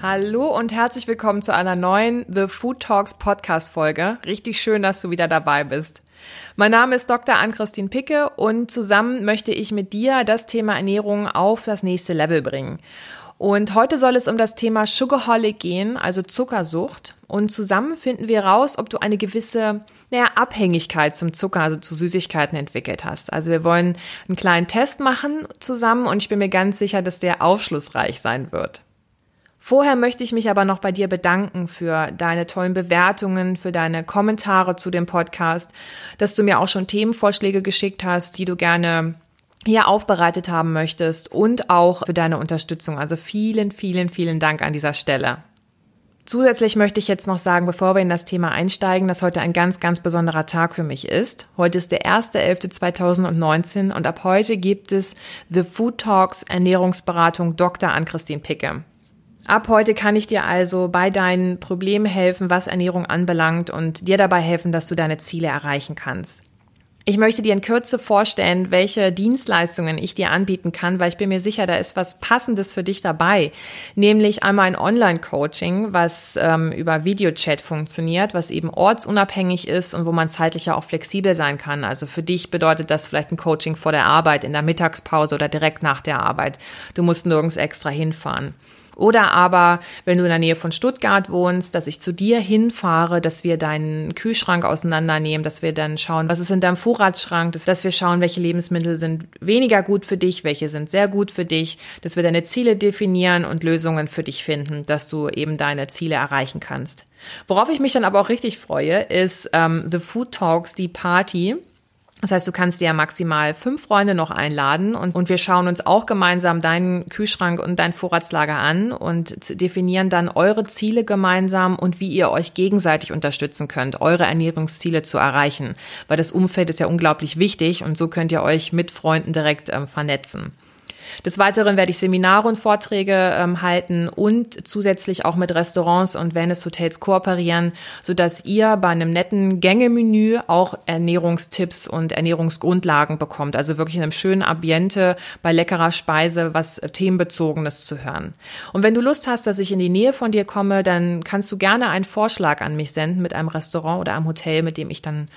Hallo und herzlich willkommen zu einer neuen The Food Talks Podcast Folge. Richtig schön, dass du wieder dabei bist. Mein Name ist Dr. Ann-Christine Picke und zusammen möchte ich mit dir das Thema Ernährung auf das nächste Level bringen. Und heute soll es um das Thema Sugarholic gehen, also Zuckersucht. Und zusammen finden wir raus, ob du eine gewisse naja, Abhängigkeit zum Zucker, also zu Süßigkeiten entwickelt hast. Also wir wollen einen kleinen Test machen zusammen und ich bin mir ganz sicher, dass der aufschlussreich sein wird. Vorher möchte ich mich aber noch bei dir bedanken für deine tollen Bewertungen, für deine Kommentare zu dem Podcast, dass du mir auch schon Themenvorschläge geschickt hast, die du gerne hier aufbereitet haben möchtest und auch für deine Unterstützung. Also vielen, vielen, vielen Dank an dieser Stelle. Zusätzlich möchte ich jetzt noch sagen, bevor wir in das Thema einsteigen, dass heute ein ganz, ganz besonderer Tag für mich ist. Heute ist der 1.11.2019 und ab heute gibt es The Food Talks Ernährungsberatung Dr. Ann-Christine Picke. Ab heute kann ich dir also bei deinen Problemen helfen, was Ernährung anbelangt und dir dabei helfen, dass du deine Ziele erreichen kannst. Ich möchte dir in Kürze vorstellen, welche Dienstleistungen ich dir anbieten kann, weil ich bin mir sicher, da ist was Passendes für dich dabei. Nämlich einmal ein Online-Coaching, was ähm, über Videochat funktioniert, was eben ortsunabhängig ist und wo man zeitlich ja auch flexibel sein kann. Also für dich bedeutet das vielleicht ein Coaching vor der Arbeit, in der Mittagspause oder direkt nach der Arbeit. Du musst nirgends extra hinfahren. Oder aber, wenn du in der Nähe von Stuttgart wohnst, dass ich zu dir hinfahre, dass wir deinen Kühlschrank auseinandernehmen, dass wir dann schauen, was ist in deinem Vorratsschrank, dass wir schauen, welche Lebensmittel sind weniger gut für dich, welche sind sehr gut für dich, dass wir deine Ziele definieren und Lösungen für dich finden, dass du eben deine Ziele erreichen kannst. Worauf ich mich dann aber auch richtig freue, ist ähm, The Food Talks, die Party. Das heißt, du kannst dir ja maximal fünf Freunde noch einladen und, und wir schauen uns auch gemeinsam deinen Kühlschrank und dein Vorratslager an und definieren dann eure Ziele gemeinsam und wie ihr euch gegenseitig unterstützen könnt, eure Ernährungsziele zu erreichen. Weil das Umfeld ist ja unglaublich wichtig und so könnt ihr euch mit Freunden direkt ähm, vernetzen. Des Weiteren werde ich Seminare und Vorträge ähm, halten und zusätzlich auch mit Restaurants und Wellness-Hotels kooperieren, sodass ihr bei einem netten Gängemenü auch Ernährungstipps und Ernährungsgrundlagen bekommt. Also wirklich in einem schönen Ambiente bei leckerer Speise was themenbezogenes zu hören. Und wenn du Lust hast, dass ich in die Nähe von dir komme, dann kannst du gerne einen Vorschlag an mich senden mit einem Restaurant oder einem Hotel, mit dem ich dann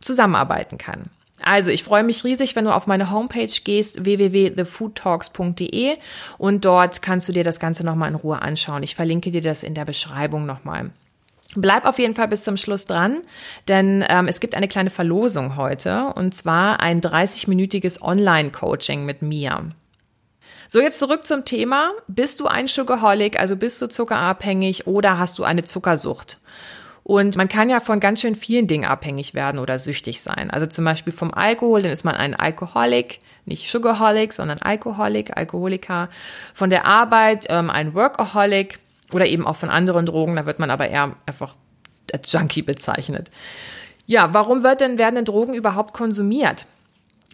zusammenarbeiten kann. Also, ich freue mich riesig, wenn du auf meine Homepage gehst, www.thefoodtalks.de und dort kannst du dir das Ganze nochmal in Ruhe anschauen. Ich verlinke dir das in der Beschreibung nochmal. Bleib auf jeden Fall bis zum Schluss dran, denn ähm, es gibt eine kleine Verlosung heute und zwar ein 30-minütiges Online-Coaching mit mir. So, jetzt zurück zum Thema. Bist du ein Sugarholic, also bist du zuckerabhängig oder hast du eine Zuckersucht? Und man kann ja von ganz schön vielen Dingen abhängig werden oder süchtig sein. Also zum Beispiel vom Alkohol, dann ist man ein Alkoholik, nicht Sugarholic, sondern Alkoholik, Alkoholiker. Von der Arbeit ähm, ein Workaholic oder eben auch von anderen Drogen, da wird man aber eher einfach als Junkie bezeichnet. Ja, warum wird denn, werden denn Drogen überhaupt konsumiert?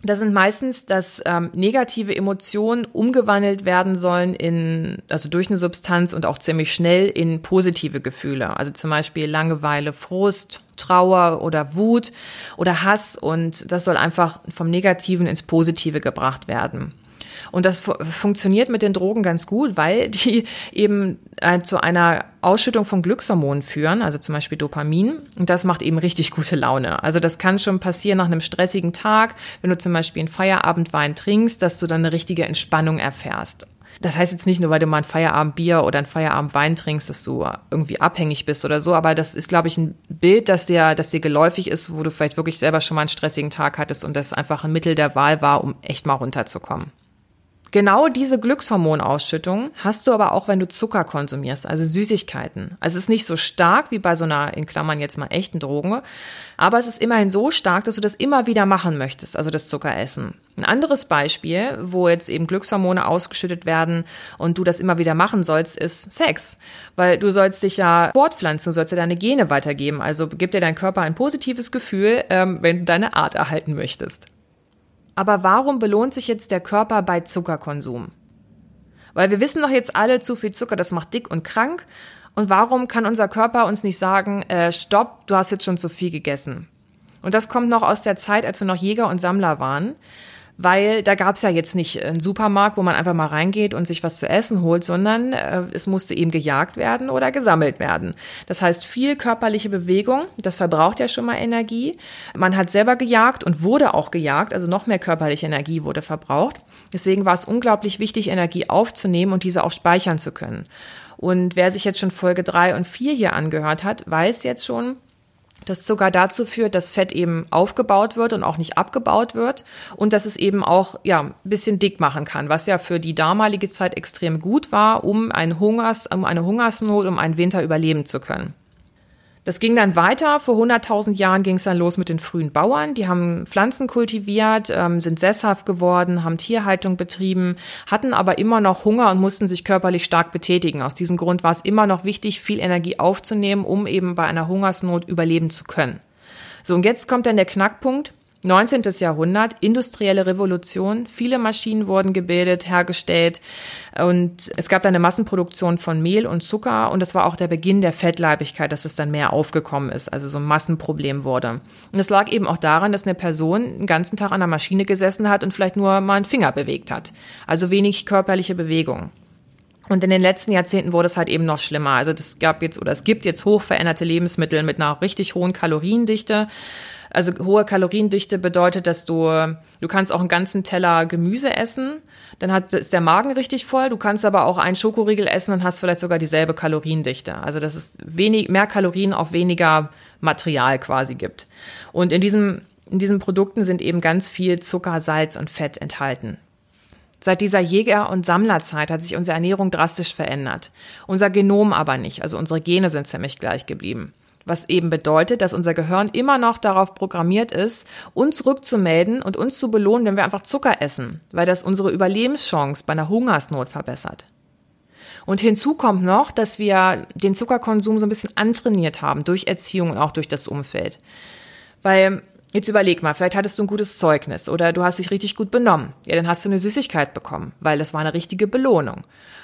Das sind meistens, dass ähm, negative Emotionen umgewandelt werden sollen in, also durch eine Substanz und auch ziemlich schnell in positive Gefühle. Also zum Beispiel Langeweile, Frust, Trauer oder Wut oder Hass und das soll einfach vom Negativen ins Positive gebracht werden. Und das funktioniert mit den Drogen ganz gut, weil die eben äh, zu einer Ausschüttung von Glückshormonen führen, also zum Beispiel Dopamin. Und das macht eben richtig gute Laune. Also das kann schon passieren nach einem stressigen Tag, wenn du zum Beispiel einen Feierabendwein trinkst, dass du dann eine richtige Entspannung erfährst. Das heißt jetzt nicht nur, weil du mal ein Feierabendbier oder ein Feierabendwein trinkst, dass du irgendwie abhängig bist oder so, aber das ist, glaube ich, ein Bild, das dir, das dir geläufig ist, wo du vielleicht wirklich selber schon mal einen stressigen Tag hattest und das einfach ein Mittel der Wahl war, um echt mal runterzukommen. Genau diese Glückshormonausschüttung hast du aber auch, wenn du Zucker konsumierst, also Süßigkeiten. Also es ist nicht so stark wie bei so einer, in Klammern jetzt mal echten Drogen, aber es ist immerhin so stark, dass du das immer wieder machen möchtest, also das Zuckeressen. Ein anderes Beispiel, wo jetzt eben Glückshormone ausgeschüttet werden und du das immer wieder machen sollst, ist Sex. Weil du sollst dich ja fortpflanzen, du sollst ja deine Gene weitergeben. Also gibt dir dein Körper ein positives Gefühl, ähm, wenn du deine Art erhalten möchtest. Aber warum belohnt sich jetzt der Körper bei Zuckerkonsum? Weil wir wissen doch jetzt alle, zu viel Zucker, das macht dick und krank. Und warum kann unser Körper uns nicht sagen, äh, stopp, du hast jetzt schon zu viel gegessen? Und das kommt noch aus der Zeit, als wir noch Jäger und Sammler waren weil da gab es ja jetzt nicht einen Supermarkt, wo man einfach mal reingeht und sich was zu essen holt, sondern äh, es musste eben gejagt werden oder gesammelt werden. Das heißt, viel körperliche Bewegung, das verbraucht ja schon mal Energie. Man hat selber gejagt und wurde auch gejagt, also noch mehr körperliche Energie wurde verbraucht. Deswegen war es unglaublich wichtig, Energie aufzunehmen und diese auch speichern zu können. Und wer sich jetzt schon Folge drei und vier hier angehört hat, weiß jetzt schon, das Zucker dazu führt, dass Fett eben aufgebaut wird und auch nicht abgebaut wird und dass es eben auch ja ein bisschen dick machen kann, was ja für die damalige Zeit extrem gut war, um, ein Hungers, um eine Hungersnot, um einen Winter überleben zu können. Das ging dann weiter. Vor 100.000 Jahren ging es dann los mit den frühen Bauern. Die haben Pflanzen kultiviert, ähm, sind sesshaft geworden, haben Tierhaltung betrieben, hatten aber immer noch Hunger und mussten sich körperlich stark betätigen. Aus diesem Grund war es immer noch wichtig, viel Energie aufzunehmen, um eben bei einer Hungersnot überleben zu können. So, und jetzt kommt dann der Knackpunkt. 19. Jahrhundert, industrielle Revolution, viele Maschinen wurden gebildet, hergestellt und es gab dann eine Massenproduktion von Mehl und Zucker und das war auch der Beginn der Fettleibigkeit, dass es dann mehr aufgekommen ist, also so ein Massenproblem wurde. Und es lag eben auch daran, dass eine Person den ganzen Tag an der Maschine gesessen hat und vielleicht nur mal einen Finger bewegt hat, also wenig körperliche Bewegung. Und in den letzten Jahrzehnten wurde es halt eben noch schlimmer. Also es gab jetzt oder es gibt jetzt hochveränderte Lebensmittel mit einer richtig hohen Kaloriendichte. Also hohe Kaloriendichte bedeutet, dass du, du kannst auch einen ganzen Teller Gemüse essen, dann hat, ist der Magen richtig voll. Du kannst aber auch einen Schokoriegel essen und hast vielleicht sogar dieselbe Kaloriendichte. Also dass es wenig, mehr Kalorien auf weniger Material quasi gibt. Und in diesem, in diesen Produkten sind eben ganz viel Zucker, Salz und Fett enthalten. Seit dieser Jäger- und Sammlerzeit hat sich unsere Ernährung drastisch verändert. Unser Genom aber nicht, also unsere Gene sind ziemlich gleich geblieben was eben bedeutet, dass unser Gehirn immer noch darauf programmiert ist, uns rückzumelden und uns zu belohnen, wenn wir einfach Zucker essen, weil das unsere Überlebenschance bei einer Hungersnot verbessert. Und hinzu kommt noch, dass wir den Zuckerkonsum so ein bisschen antrainiert haben durch Erziehung und auch durch das Umfeld. Weil Jetzt überleg mal, vielleicht hattest du ein gutes Zeugnis oder du hast dich richtig gut benommen. Ja, dann hast du eine Süßigkeit bekommen, weil das war eine richtige Belohnung.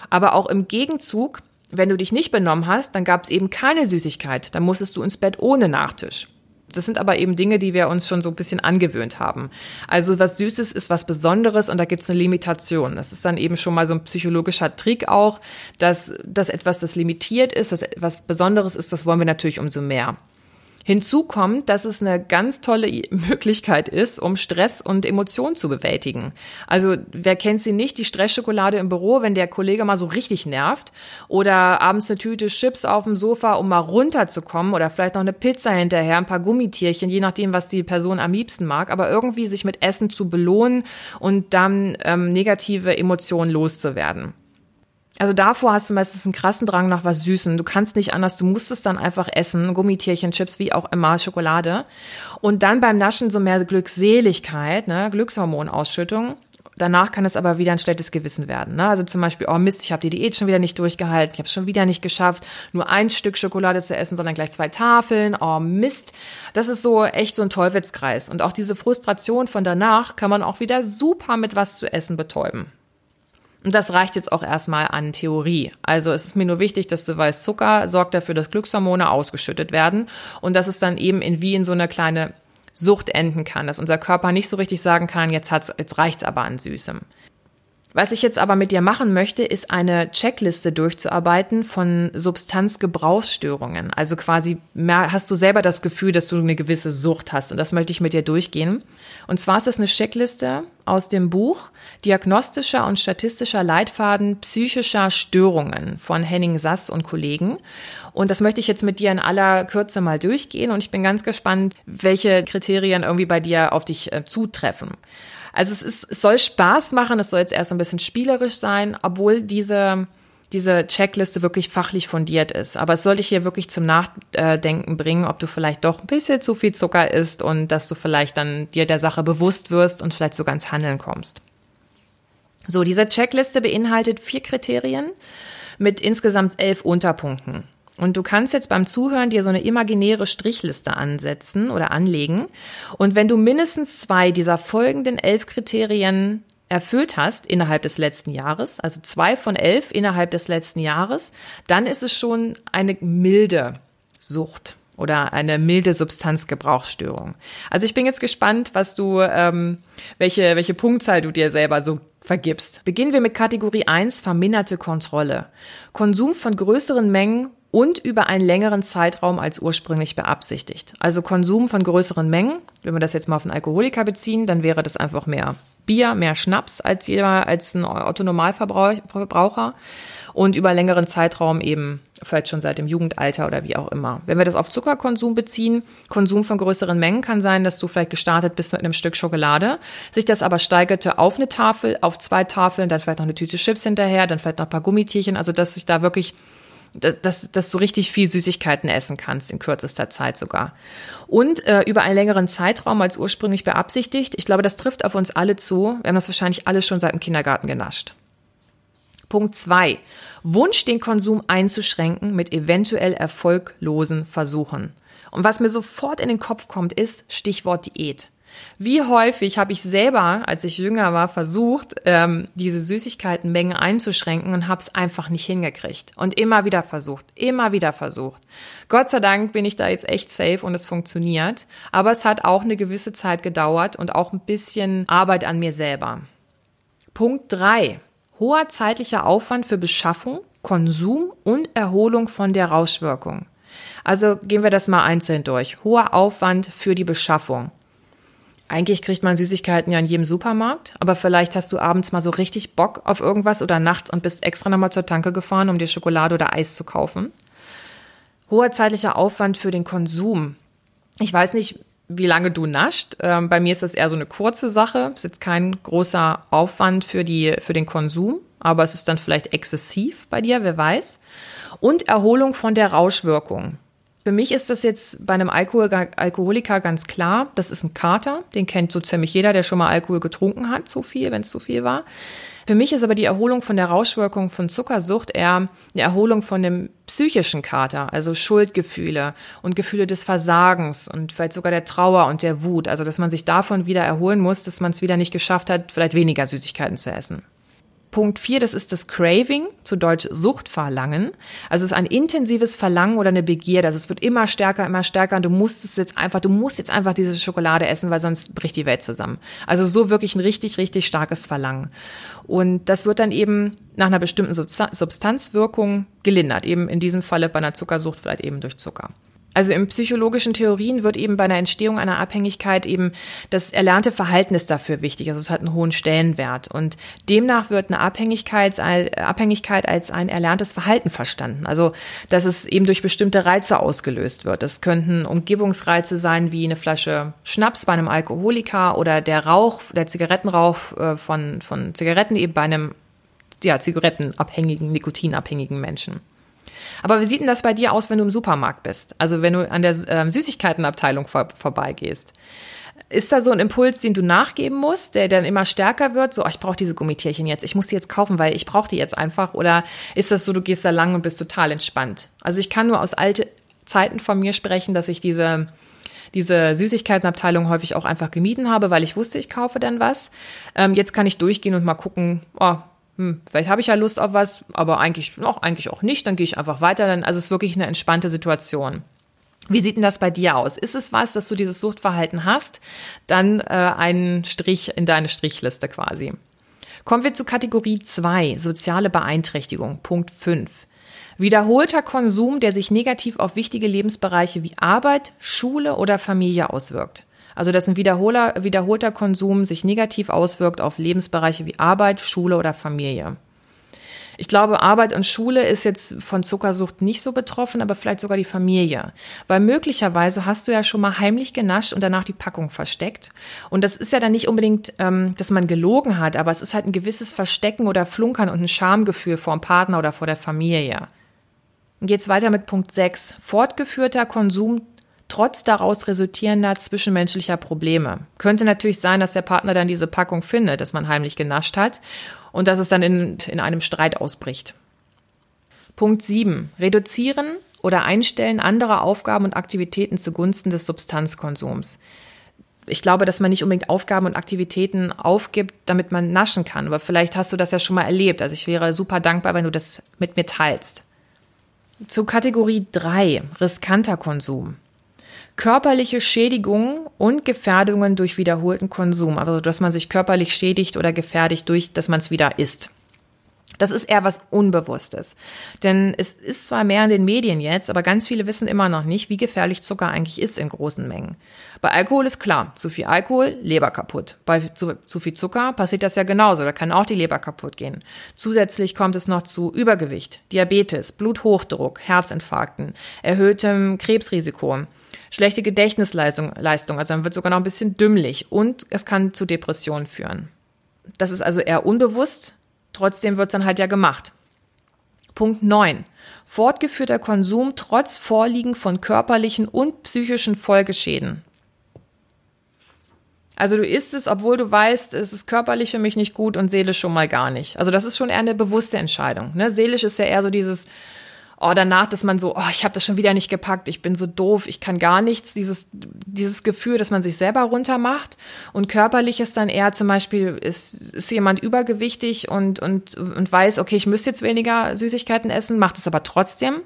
Aber auch im Gegenzug wenn du dich nicht benommen hast, dann gab es eben keine Süßigkeit. Dann musstest du ins Bett ohne Nachtisch. Das sind aber eben Dinge, die wir uns schon so ein bisschen angewöhnt haben. Also was Süßes ist was Besonderes und da gibt es eine Limitation. Das ist dann eben schon mal so ein psychologischer Trick auch, dass, dass etwas, das limitiert ist, dass etwas Besonderes ist, das wollen wir natürlich umso mehr. Hinzu kommt, dass es eine ganz tolle Möglichkeit ist, um Stress und Emotionen zu bewältigen. Also wer kennt sie nicht, die Stressschokolade im Büro, wenn der Kollege mal so richtig nervt oder abends eine Tüte Chips auf dem Sofa, um mal runterzukommen oder vielleicht noch eine Pizza hinterher, ein paar Gummitierchen, je nachdem, was die Person am liebsten mag, aber irgendwie sich mit Essen zu belohnen und dann ähm, negative Emotionen loszuwerden. Also davor hast du meistens einen krassen Drang nach was Süßen. Du kannst nicht anders, du musst es dann einfach essen. Gummitierchen, Chips, wie auch immer, Schokolade. Und dann beim Naschen so mehr Glückseligkeit, ne, Glückshormonausschüttung. Danach kann es aber wieder ein schlechtes Gewissen werden. Ne? Also zum Beispiel, oh Mist, ich habe die Diät schon wieder nicht durchgehalten, ich habe es schon wieder nicht geschafft, nur ein Stück Schokolade zu essen, sondern gleich zwei Tafeln. Oh Mist, das ist so echt so ein Teufelskreis. Und auch diese Frustration von danach kann man auch wieder super mit was zu essen betäuben. Und das reicht jetzt auch erstmal an Theorie. Also es ist mir nur wichtig, dass du weißt, Zucker sorgt dafür, dass Glückshormone ausgeschüttet werden und dass es dann eben in wie in so eine kleine Sucht enden kann, dass unser Körper nicht so richtig sagen kann, jetzt hat's, jetzt reicht's aber an Süßem. Was ich jetzt aber mit dir machen möchte, ist eine Checkliste durchzuarbeiten von Substanzgebrauchsstörungen. Also quasi hast du selber das Gefühl, dass du eine gewisse Sucht hast. Und das möchte ich mit dir durchgehen. Und zwar ist das eine Checkliste aus dem Buch Diagnostischer und statistischer Leitfaden psychischer Störungen von Henning Sass und Kollegen. Und das möchte ich jetzt mit dir in aller Kürze mal durchgehen. Und ich bin ganz gespannt, welche Kriterien irgendwie bei dir auf dich äh, zutreffen. Also es, ist, es soll Spaß machen, es soll jetzt erst ein bisschen spielerisch sein, obwohl diese, diese Checkliste wirklich fachlich fundiert ist. Aber es soll dich hier wirklich zum Nachdenken bringen, ob du vielleicht doch ein bisschen zu viel Zucker isst und dass du vielleicht dann dir der Sache bewusst wirst und vielleicht sogar ins Handeln kommst. So, diese Checkliste beinhaltet vier Kriterien mit insgesamt elf Unterpunkten. Und du kannst jetzt beim Zuhören dir so eine imaginäre Strichliste ansetzen oder anlegen. Und wenn du mindestens zwei dieser folgenden elf Kriterien erfüllt hast innerhalb des letzten Jahres, also zwei von elf innerhalb des letzten Jahres, dann ist es schon eine milde Sucht. oder eine milde Substanzgebrauchsstörung. Also ich bin jetzt gespannt, was du, ähm, welche, welche Punktzahl du dir selber so vergibst. Beginnen wir mit Kategorie 1, verminderte Kontrolle. Konsum von größeren Mengen und über einen längeren Zeitraum als ursprünglich beabsichtigt. Also Konsum von größeren Mengen, wenn wir das jetzt mal auf einen Alkoholiker beziehen, dann wäre das einfach mehr Bier, mehr Schnaps als jeder, als ein Otto Normalverbraucher und über längeren Zeitraum eben vielleicht schon seit dem Jugendalter oder wie auch immer. Wenn wir das auf Zuckerkonsum beziehen, Konsum von größeren Mengen kann sein, dass du vielleicht gestartet bist mit einem Stück Schokolade, sich das aber steigerte auf eine Tafel, auf zwei Tafeln, dann vielleicht noch eine Tüte Chips hinterher, dann vielleicht noch ein paar Gummitierchen, also dass sich da wirklich dass, dass du richtig viel Süßigkeiten essen kannst, in kürzester Zeit sogar. Und äh, über einen längeren Zeitraum als ursprünglich beabsichtigt. Ich glaube, das trifft auf uns alle zu. Wir haben das wahrscheinlich alle schon seit dem Kindergarten genascht. Punkt zwei: Wunsch, den Konsum einzuschränken mit eventuell erfolglosen Versuchen. Und was mir sofort in den Kopf kommt, ist Stichwort Diät. Wie häufig habe ich selber, als ich jünger war, versucht, ähm, diese Süßigkeitenmengen einzuschränken und habe es einfach nicht hingekriegt. Und immer wieder versucht, immer wieder versucht. Gott sei Dank bin ich da jetzt echt safe und es funktioniert. Aber es hat auch eine gewisse Zeit gedauert und auch ein bisschen Arbeit an mir selber. Punkt drei: hoher zeitlicher Aufwand für Beschaffung, Konsum und Erholung von der Rauschwirkung. Also gehen wir das mal einzeln durch. Hoher Aufwand für die Beschaffung. Eigentlich kriegt man Süßigkeiten ja in jedem Supermarkt, aber vielleicht hast du abends mal so richtig Bock auf irgendwas oder nachts und bist extra nochmal zur Tanke gefahren, um dir Schokolade oder Eis zu kaufen. Hoher zeitlicher Aufwand für den Konsum. Ich weiß nicht, wie lange du nascht. Ähm, bei mir ist das eher so eine kurze Sache. Ist jetzt kein großer Aufwand für die, für den Konsum, aber es ist dann vielleicht exzessiv bei dir, wer weiß. Und Erholung von der Rauschwirkung. Für mich ist das jetzt bei einem Alkohol Alkoholiker ganz klar. Das ist ein Kater. Den kennt so ziemlich jeder, der schon mal Alkohol getrunken hat, zu viel, wenn es zu viel war. Für mich ist aber die Erholung von der Rauschwirkung von Zuckersucht eher eine Erholung von dem psychischen Kater, also Schuldgefühle und Gefühle des Versagens und vielleicht sogar der Trauer und der Wut. Also, dass man sich davon wieder erholen muss, dass man es wieder nicht geschafft hat, vielleicht weniger Süßigkeiten zu essen. Punkt 4, das ist das Craving, zu Deutsch Suchtverlangen. Also es ist ein intensives Verlangen oder eine Begierde. Also es wird immer stärker, immer stärker und du musst es jetzt einfach, du musst jetzt einfach diese Schokolade essen, weil sonst bricht die Welt zusammen. Also so wirklich ein richtig, richtig starkes Verlangen. Und das wird dann eben nach einer bestimmten Substanzwirkung gelindert. Eben in diesem Falle bei einer Zuckersucht vielleicht eben durch Zucker. Also in psychologischen Theorien wird eben bei einer Entstehung einer Abhängigkeit eben das erlernte Verhalten dafür wichtig. Also es hat einen hohen Stellenwert. Und demnach wird eine Abhängigkeit, Abhängigkeit als ein erlerntes Verhalten verstanden. Also, dass es eben durch bestimmte Reize ausgelöst wird. Das könnten Umgebungsreize sein, wie eine Flasche Schnaps bei einem Alkoholiker oder der Rauch, der Zigarettenrauch äh, von, von Zigaretten eben bei einem ja, zigarettenabhängigen, nikotinabhängigen Menschen. Aber wie sieht denn das bei dir aus, wenn du im Supermarkt bist? Also wenn du an der äh, Süßigkeitenabteilung vor, vorbeigehst. Ist da so ein Impuls, den du nachgeben musst, der dann immer stärker wird? So, oh, ich brauche diese Gummitierchen jetzt, ich muss die jetzt kaufen, weil ich brauche die jetzt einfach. Oder ist das so, du gehst da lang und bist total entspannt? Also ich kann nur aus alten Zeiten von mir sprechen, dass ich diese diese Süßigkeitenabteilung häufig auch einfach gemieden habe, weil ich wusste, ich kaufe dann was. Ähm, jetzt kann ich durchgehen und mal gucken, oh, hm, vielleicht habe ich ja Lust auf was, aber eigentlich, noch, eigentlich auch nicht, dann gehe ich einfach weiter. Dann, also es ist wirklich eine entspannte Situation. Wie sieht denn das bei dir aus? Ist es was, dass du dieses Suchtverhalten hast? Dann äh, einen Strich in deine Strichliste quasi. Kommen wir zu Kategorie 2, soziale Beeinträchtigung, Punkt 5. Wiederholter Konsum, der sich negativ auf wichtige Lebensbereiche wie Arbeit, Schule oder Familie auswirkt. Also dass ein Wiederholer, wiederholter Konsum sich negativ auswirkt auf Lebensbereiche wie Arbeit, Schule oder Familie. Ich glaube, Arbeit und Schule ist jetzt von Zuckersucht nicht so betroffen, aber vielleicht sogar die Familie. Weil möglicherweise hast du ja schon mal heimlich genascht und danach die Packung versteckt. Und das ist ja dann nicht unbedingt, ähm, dass man gelogen hat, aber es ist halt ein gewisses Verstecken oder Flunkern und ein Schamgefühl vor dem Partner oder vor der Familie. Und geht's weiter mit Punkt 6. Fortgeführter Konsum trotz daraus resultierender zwischenmenschlicher Probleme. Könnte natürlich sein, dass der Partner dann diese Packung findet, dass man heimlich genascht hat und dass es dann in, in einem Streit ausbricht. Punkt 7. Reduzieren oder Einstellen anderer Aufgaben und Aktivitäten zugunsten des Substanzkonsums. Ich glaube, dass man nicht unbedingt Aufgaben und Aktivitäten aufgibt, damit man naschen kann. Aber vielleicht hast du das ja schon mal erlebt. Also ich wäre super dankbar, wenn du das mit mir teilst. Zu Kategorie 3, riskanter Konsum. Körperliche Schädigungen und Gefährdungen durch wiederholten Konsum. Also, dass man sich körperlich schädigt oder gefährdigt durch, dass man es wieder isst. Das ist eher was Unbewusstes. Denn es ist zwar mehr in den Medien jetzt, aber ganz viele wissen immer noch nicht, wie gefährlich Zucker eigentlich ist in großen Mengen. Bei Alkohol ist klar, zu viel Alkohol, Leber kaputt. Bei zu, zu viel Zucker passiert das ja genauso, da kann auch die Leber kaputt gehen. Zusätzlich kommt es noch zu Übergewicht, Diabetes, Bluthochdruck, Herzinfarkten, erhöhtem Krebsrisiko schlechte Gedächtnisleistung, Leistung, also man wird sogar noch ein bisschen dümmlich und es kann zu Depressionen führen. Das ist also eher unbewusst, Trotzdem wird es dann halt ja gemacht. Punkt 9. Fortgeführter Konsum trotz Vorliegen von körperlichen und psychischen Folgeschäden. Also du isst es, obwohl du weißt, es ist körperlich für mich nicht gut und seelisch schon mal gar nicht. Also das ist schon eher eine bewusste Entscheidung. Ne? Seelisch ist ja eher so dieses, oh, danach, dass man so, oh, ich habe das schon wieder nicht gepackt, ich bin so doof, ich kann gar nichts, dieses, dieses Gefühl, dass man sich selber runtermacht. Und körperlich ist dann eher zum Beispiel, ist, ist jemand übergewichtig und, und, und weiß, okay, ich müsste jetzt weniger Süßigkeiten essen, macht es aber trotzdem.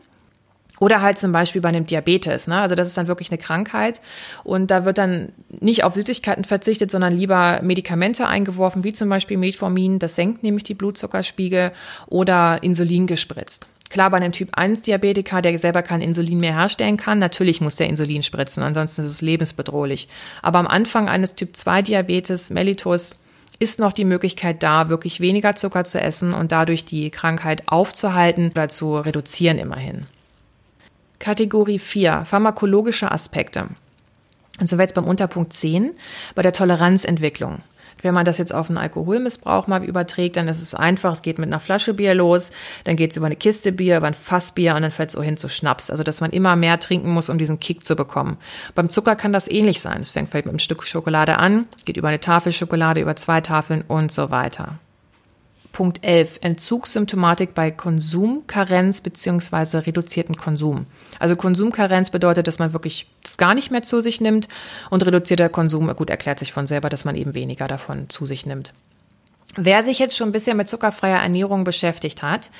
Oder halt zum Beispiel bei einem Diabetes, ne? Also das ist dann wirklich eine Krankheit und da wird dann nicht auf Süßigkeiten verzichtet, sondern lieber Medikamente eingeworfen, wie zum Beispiel Metformin, das senkt nämlich die Blutzuckerspiegel oder Insulin gespritzt. Klar, bei einem Typ-1-Diabetiker, der selber kein Insulin mehr herstellen kann, natürlich muss der Insulin spritzen, ansonsten ist es lebensbedrohlich. Aber am Anfang eines Typ-2-Diabetes, Mellitus, ist noch die Möglichkeit da, wirklich weniger Zucker zu essen und dadurch die Krankheit aufzuhalten oder zu reduzieren immerhin. Kategorie 4. Pharmakologische Aspekte. Und sind wir jetzt beim Unterpunkt 10 bei der Toleranzentwicklung. Wenn man das jetzt auf einen Alkoholmissbrauch mal überträgt, dann ist es einfach, es geht mit einer Flasche Bier los, dann geht es über eine Kiste Bier, über ein Fassbier und dann fällt es so hin zu Schnaps. Also, dass man immer mehr trinken muss, um diesen Kick zu bekommen. Beim Zucker kann das ähnlich sein. Es fängt vielleicht mit einem Stück Schokolade an, geht über eine Tafel Schokolade, über zwei Tafeln und so weiter. Punkt 11. Entzugssymptomatik bei Konsumkarenz beziehungsweise reduzierten Konsum. Also Konsumkarenz bedeutet, dass man wirklich das gar nicht mehr zu sich nimmt und reduzierter Konsum, gut, erklärt sich von selber, dass man eben weniger davon zu sich nimmt. Wer sich jetzt schon ein bisschen mit zuckerfreier Ernährung beschäftigt hat,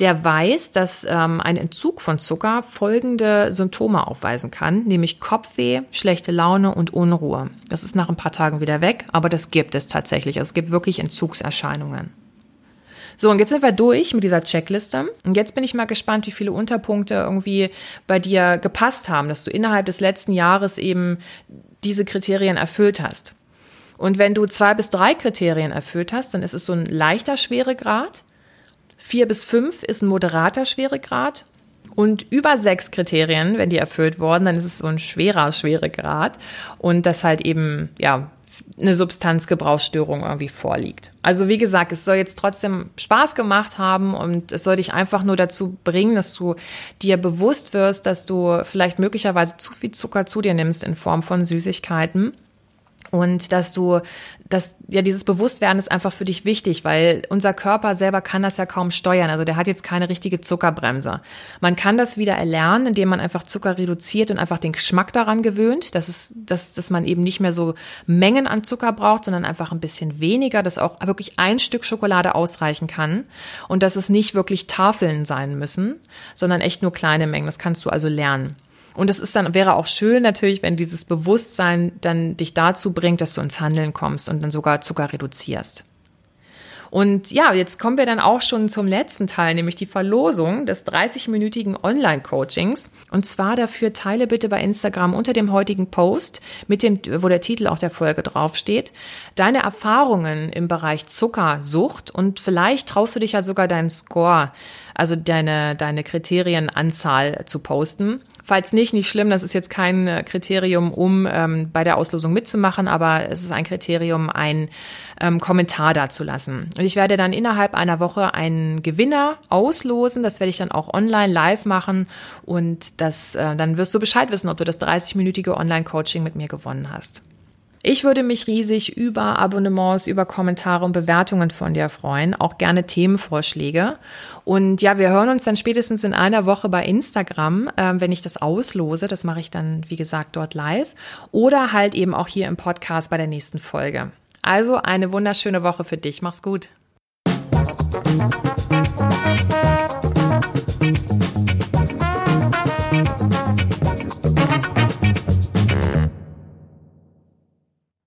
der weiß, dass ähm, ein Entzug von Zucker folgende Symptome aufweisen kann, nämlich Kopfweh, schlechte Laune und Unruhe. Das ist nach ein paar Tagen wieder weg, aber das gibt es tatsächlich. Es gibt wirklich Entzugserscheinungen. So, und jetzt sind wir durch mit dieser Checkliste. Und jetzt bin ich mal gespannt, wie viele Unterpunkte irgendwie bei dir gepasst haben, dass du innerhalb des letzten Jahres eben diese Kriterien erfüllt hast. Und wenn du zwei bis drei Kriterien erfüllt hast, dann ist es so ein leichter Schweregrad. Vier bis fünf ist ein moderater Schweregrad. Und über sechs Kriterien, wenn die erfüllt worden, dann ist es so ein schwerer Schweregrad. Und das halt eben, ja, eine Substanzgebrauchsstörung irgendwie vorliegt. Also wie gesagt, es soll jetzt trotzdem Spaß gemacht haben und es soll dich einfach nur dazu bringen, dass du dir bewusst wirst, dass du vielleicht möglicherweise zu viel Zucker zu dir nimmst in Form von Süßigkeiten und dass du, dass ja dieses Bewusstwerden ist einfach für dich wichtig, weil unser Körper selber kann das ja kaum steuern. Also der hat jetzt keine richtige Zuckerbremse. Man kann das wieder erlernen, indem man einfach Zucker reduziert und einfach den Geschmack daran gewöhnt, dass es, dass, dass man eben nicht mehr so Mengen an Zucker braucht, sondern einfach ein bisschen weniger, dass auch wirklich ein Stück Schokolade ausreichen kann und dass es nicht wirklich Tafeln sein müssen, sondern echt nur kleine Mengen. Das kannst du also lernen. Und es ist dann, wäre auch schön natürlich, wenn dieses Bewusstsein dann dich dazu bringt, dass du ins Handeln kommst und dann sogar Zucker reduzierst. Und ja, jetzt kommen wir dann auch schon zum letzten Teil, nämlich die Verlosung des 30-minütigen Online-Coachings. Und zwar dafür teile bitte bei Instagram unter dem heutigen Post, mit dem, wo der Titel auch der Folge draufsteht, deine Erfahrungen im Bereich Zuckersucht und vielleicht traust du dich ja sogar deinen Score, also deine, deine Kriterienanzahl zu posten. Falls nicht, nicht schlimm, das ist jetzt kein äh, Kriterium, um ähm, bei der Auslosung mitzumachen, aber es ist ein Kriterium, einen ähm, Kommentar dazulassen. Und ich werde dann innerhalb einer Woche einen Gewinner auslosen. Das werde ich dann auch online live machen und das, äh, dann wirst du Bescheid wissen, ob du das 30-minütige Online-Coaching mit mir gewonnen hast. Ich würde mich riesig über Abonnements, über Kommentare und Bewertungen von dir freuen, auch gerne Themenvorschläge. Und ja, wir hören uns dann spätestens in einer Woche bei Instagram, äh, wenn ich das auslose. Das mache ich dann, wie gesagt, dort live. Oder halt eben auch hier im Podcast bei der nächsten Folge. Also eine wunderschöne Woche für dich. Mach's gut.